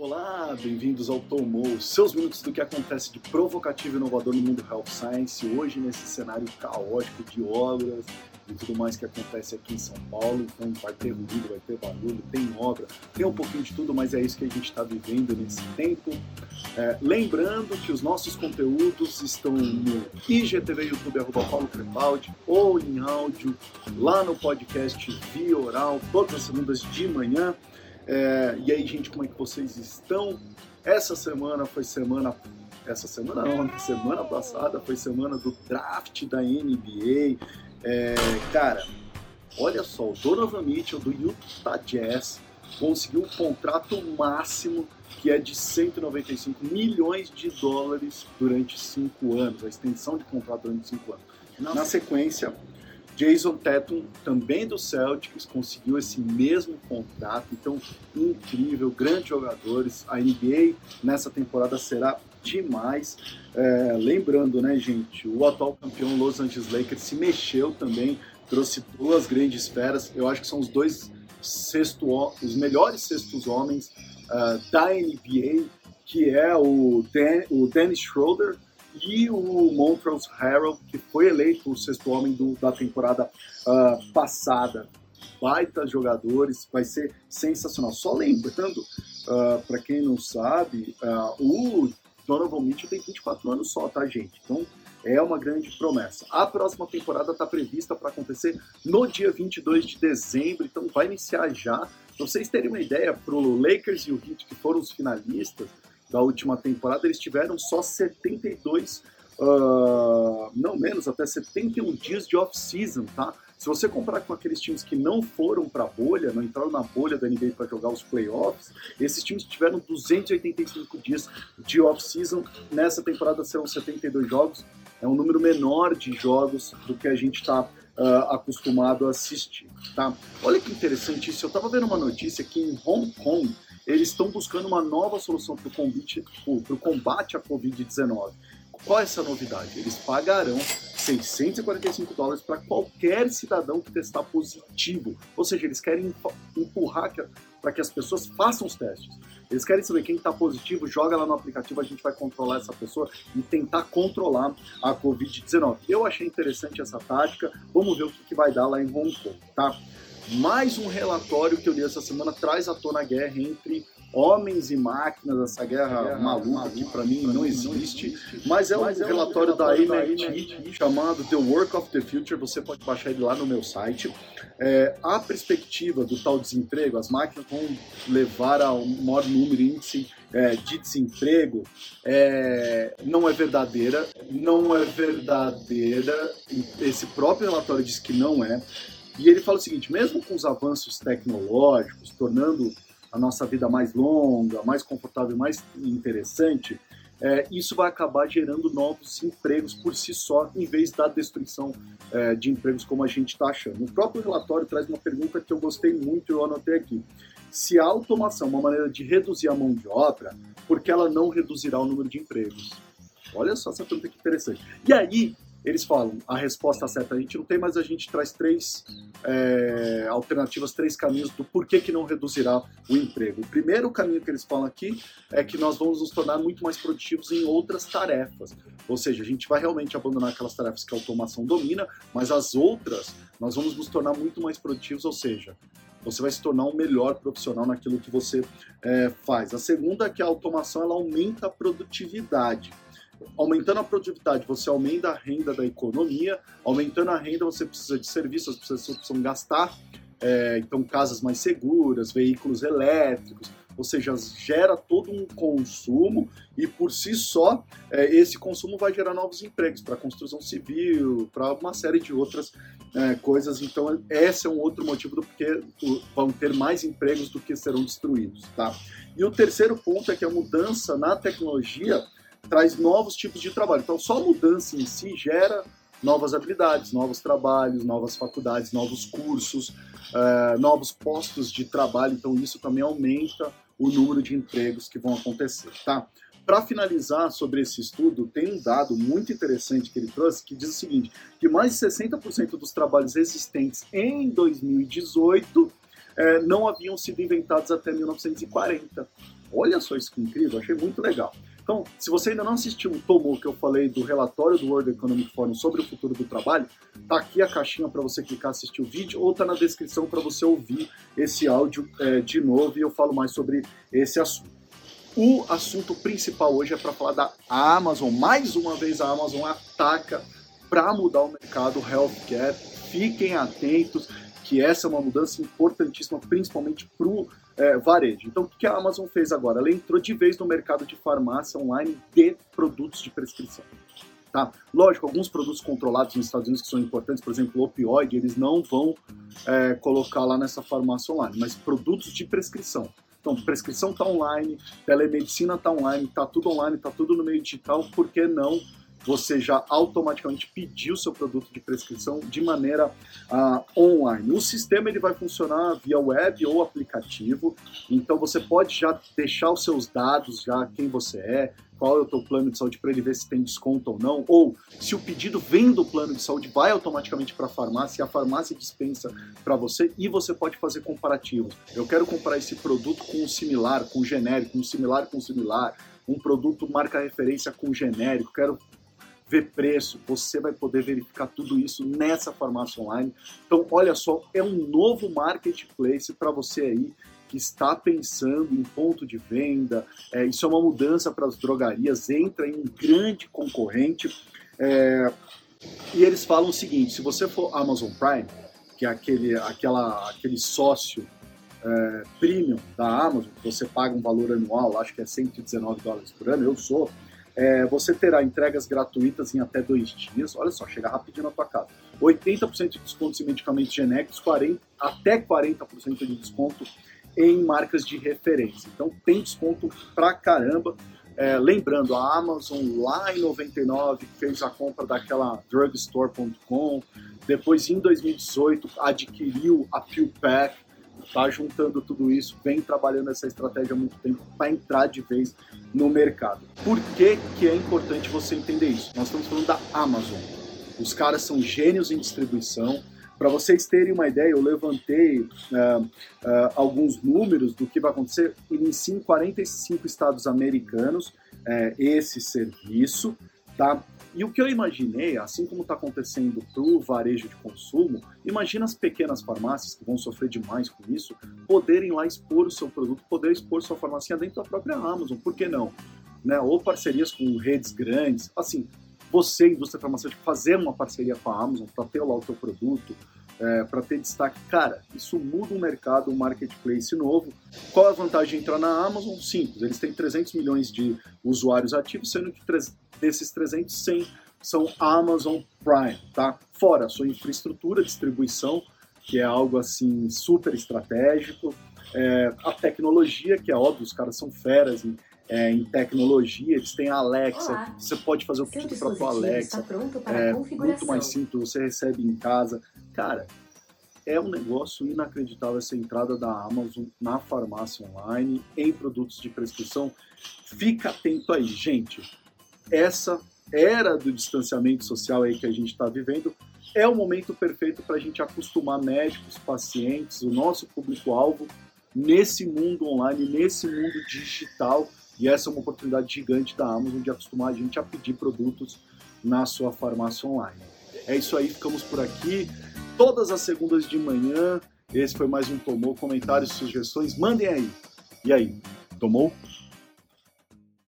Olá, bem-vindos ao Tomou, seus minutos do que acontece de provocativo e inovador no mundo Health Science, hoje nesse cenário caótico de obras e tudo mais que acontece aqui em São Paulo, então vai ter ruído, vai ter barulho, tem obra, tem um pouquinho de tudo, mas é isso que a gente está vivendo nesse tempo. É, lembrando que os nossos conteúdos estão no IGTV YouTube, arroba Paulo Crepaldi, ou em áudio, lá no podcast via oral, todas as segundas de manhã. É, e aí, gente, como é que vocês estão? Essa semana foi semana. Essa semana não, né? semana passada foi semana do draft da NBA. É, cara, olha só, o Donovan Mitchell do Utah Jazz conseguiu um contrato máximo que é de 195 milhões de dólares durante cinco anos, a extensão de contrato durante cinco anos. Na sequência, Jason Tatum, também do Celtics, conseguiu esse mesmo contrato, então incrível, grandes jogadores. A NBA nessa temporada será demais. É, lembrando, né, gente, o atual campeão Los Angeles Lakers se mexeu também, trouxe duas grandes feras. Eu acho que são os dois sexto, os melhores sextos homens uh, da NBA, que é o, Dan, o Dennis Schroeder e o Montrose Harrell, que foi eleito o sexto homem do, da temporada uh, passada. Baita jogadores, vai ser sensacional. Só lembrando, uh, para quem não sabe, uh, o Donovan Mitchell tem 24 anos só, tá, gente? Então é uma grande promessa. A próxima temporada está prevista para acontecer no dia 22 de dezembro, então vai iniciar já. Pra vocês terem uma ideia, para o Lakers e o Heat, que foram os finalistas, da última temporada, eles tiveram só 72, uh, ah, não menos, até 71 dias de off-season, tá? Se você comparar com aqueles times que não foram para a bolha, não entraram na bolha da NBA para jogar os playoffs, esses times tiveram 285 dias de off-season. Nessa temporada serão 72 jogos, é um número menor de jogos do que a gente está uh, ah, acostumado a assistir, tá? Olha que interessante isso. Eu estava vendo uma notícia que em Hong Kong eles estão buscando uma nova solução para o combate, à Covid-19. Qual é essa novidade? Eles pagarão 645 dólares para qualquer cidadão que testar positivo. Ou seja, eles querem empurrar para que as pessoas façam os testes. Eles querem saber quem está positivo, joga lá no aplicativo, a gente vai controlar essa pessoa e tentar controlar a Covid-19. Eu achei interessante essa tática, vamos ver o que, que vai dar lá em Hong Kong, tá? Mais um relatório que eu li essa semana traz à tona a guerra entre homens e máquinas, essa guerra, guerra maluca que para mim não existe, mas é um mas relatório, é um relatório da MIT chamado The Work of the Future, você pode baixar ele lá no meu site. É, a perspectiva do tal desemprego, as máquinas vão levar a um maior número, índice é, de desemprego, é, não é verdadeira, não é verdadeira, esse próprio relatório diz que não é, e ele fala o seguinte: mesmo com os avanços tecnológicos, tornando a nossa vida mais longa, mais confortável, mais interessante, é, isso vai acabar gerando novos empregos por si só, em vez da destruição é, de empregos como a gente está achando. O próprio relatório traz uma pergunta que eu gostei muito e eu anotei aqui. Se a automação é uma maneira de reduzir a mão de obra, por que ela não reduzirá o número de empregos? Olha só essa pergunta que interessante. E aí, eles falam a resposta certa a gente não tem, mas a gente traz três é, alternativas, três caminhos do porquê que não reduzirá o emprego. O primeiro caminho que eles falam aqui é que nós vamos nos tornar muito mais produtivos em outras tarefas. Ou seja, a gente vai realmente abandonar aquelas tarefas que a automação domina, mas as outras nós vamos nos tornar muito mais produtivos, ou seja, você vai se tornar um melhor profissional naquilo que você é, faz. A segunda é que a automação ela aumenta a produtividade aumentando a produtividade, você aumenta a renda da economia, aumentando a renda, você precisa de serviços, as pessoas precisam gastar, é, então casas mais seguras, veículos elétricos, ou seja, gera todo um consumo e por si só é, esse consumo vai gerar novos empregos para construção civil, para uma série de outras é, coisas. Então esse é um outro motivo do porquê vão ter mais empregos do que serão destruídos, tá? E o terceiro ponto é que a mudança na tecnologia traz novos tipos de trabalho. Então, só a mudança em si gera novas habilidades, novos trabalhos, novas faculdades, novos cursos, uh, novos postos de trabalho. Então, isso também aumenta o número de empregos que vão acontecer, tá? Para finalizar sobre esse estudo, tem um dado muito interessante que ele trouxe que diz o seguinte: que mais de 60% dos trabalhos existentes em 2018 eh, não haviam sido inventados até 1940. Olha só isso que incrível, achei muito legal. Então, se você ainda não assistiu o tomo que eu falei do relatório do World Economic Forum sobre o futuro do trabalho, tá aqui a caixinha para você clicar assistir o vídeo ou tá na descrição para você ouvir esse áudio é, de novo e eu falo mais sobre esse assunto. O assunto principal hoje é para falar da Amazon. Mais uma vez a Amazon ataca para mudar o mercado healthcare. Fiquem atentos que essa é uma mudança importantíssima, principalmente para o é, varejo. Então, o que a Amazon fez agora? Ela entrou de vez no mercado de farmácia online de produtos de prescrição. Tá? Lógico, alguns produtos controlados nos Estados Unidos que são importantes, por exemplo, o opioide, eles não vão é, colocar lá nessa farmácia online, mas produtos de prescrição. Então, prescrição está online, telemedicina está online, está tudo online, está tudo no meio digital, por que não você já automaticamente pediu seu produto de prescrição de maneira uh, online. O sistema ele vai funcionar via web ou aplicativo, então você pode já deixar os seus dados, já quem você é, qual é o teu plano de saúde para ele ver se tem desconto ou não, ou se o pedido vem do plano de saúde, vai automaticamente para a farmácia, a farmácia dispensa para você e você pode fazer comparativos. Eu quero comprar esse produto com um similar, com um genérico, um similar com um similar, um produto marca referência com genérico, quero ver preço, você vai poder verificar tudo isso nessa farmácia online. Então, olha só, é um novo marketplace para você aí que está pensando em ponto de venda. É, isso é uma mudança para as drogarias, entra em um grande concorrente. É, e eles falam o seguinte: se você for Amazon Prime, que é aquele, aquela, aquele sócio é, premium da Amazon, você paga um valor anual, acho que é 119 dólares por ano, eu sou. É, você terá entregas gratuitas em até dois dias. Olha só, chega rapidinho na tua casa. 80% de desconto em medicamentos genéricos, 40, até 40% de desconto em marcas de referência. Então tem desconto pra caramba. É, lembrando, a Amazon lá em 99 fez a compra daquela drugstore.com, depois em 2018 adquiriu a PillPack, está juntando tudo isso, vem trabalhando essa estratégia há muito tempo para entrar de vez no mercado. Por que, que é importante você entender isso? Nós estamos falando da Amazon. Os caras são gênios em distribuição. Para vocês terem uma ideia, eu levantei uh, uh, alguns números do que vai acontecer. Inicia em 45 estados americanos uh, esse serviço, tá? E o que eu imaginei, assim como está acontecendo para o varejo de consumo, imagina as pequenas farmácias que vão sofrer demais com isso, poderem lá expor o seu produto, poder expor sua farmácia dentro da própria Amazon, por que não? Né? Ou parcerias com redes grandes, assim, você, indústria farmacêutica, fazer uma parceria com a Amazon para ter lá o seu produto, é, para ter destaque. Cara, isso muda o mercado, um marketplace novo. Qual a vantagem de entrar na Amazon? Simples, eles têm 300 milhões de usuários ativos, sendo que desses 300, 100 são Amazon Prime, tá? Fora a sua infraestrutura, distribuição, que é algo assim super estratégico, é, a tecnologia, que é óbvio, os caras são feras em, é, em tecnologia, eles têm a Alexa, Olá. você pode fazer o pedido para tua Alexa, é muito mais simples, você recebe em casa. Cara, é um negócio inacreditável essa entrada da Amazon na farmácia online, em produtos de prescrição. Fica atento aí, gente. Essa era do distanciamento social aí que a gente está vivendo é o momento perfeito para a gente acostumar médicos, pacientes, o nosso público-alvo nesse mundo online, nesse mundo digital e essa é uma oportunidade gigante da Amazon de acostumar a gente a pedir produtos na sua farmácia online. É isso aí, ficamos por aqui. Todas as segundas de manhã. Esse foi mais um Tomou. Comentários, sugestões, mandem aí. E aí, tomou?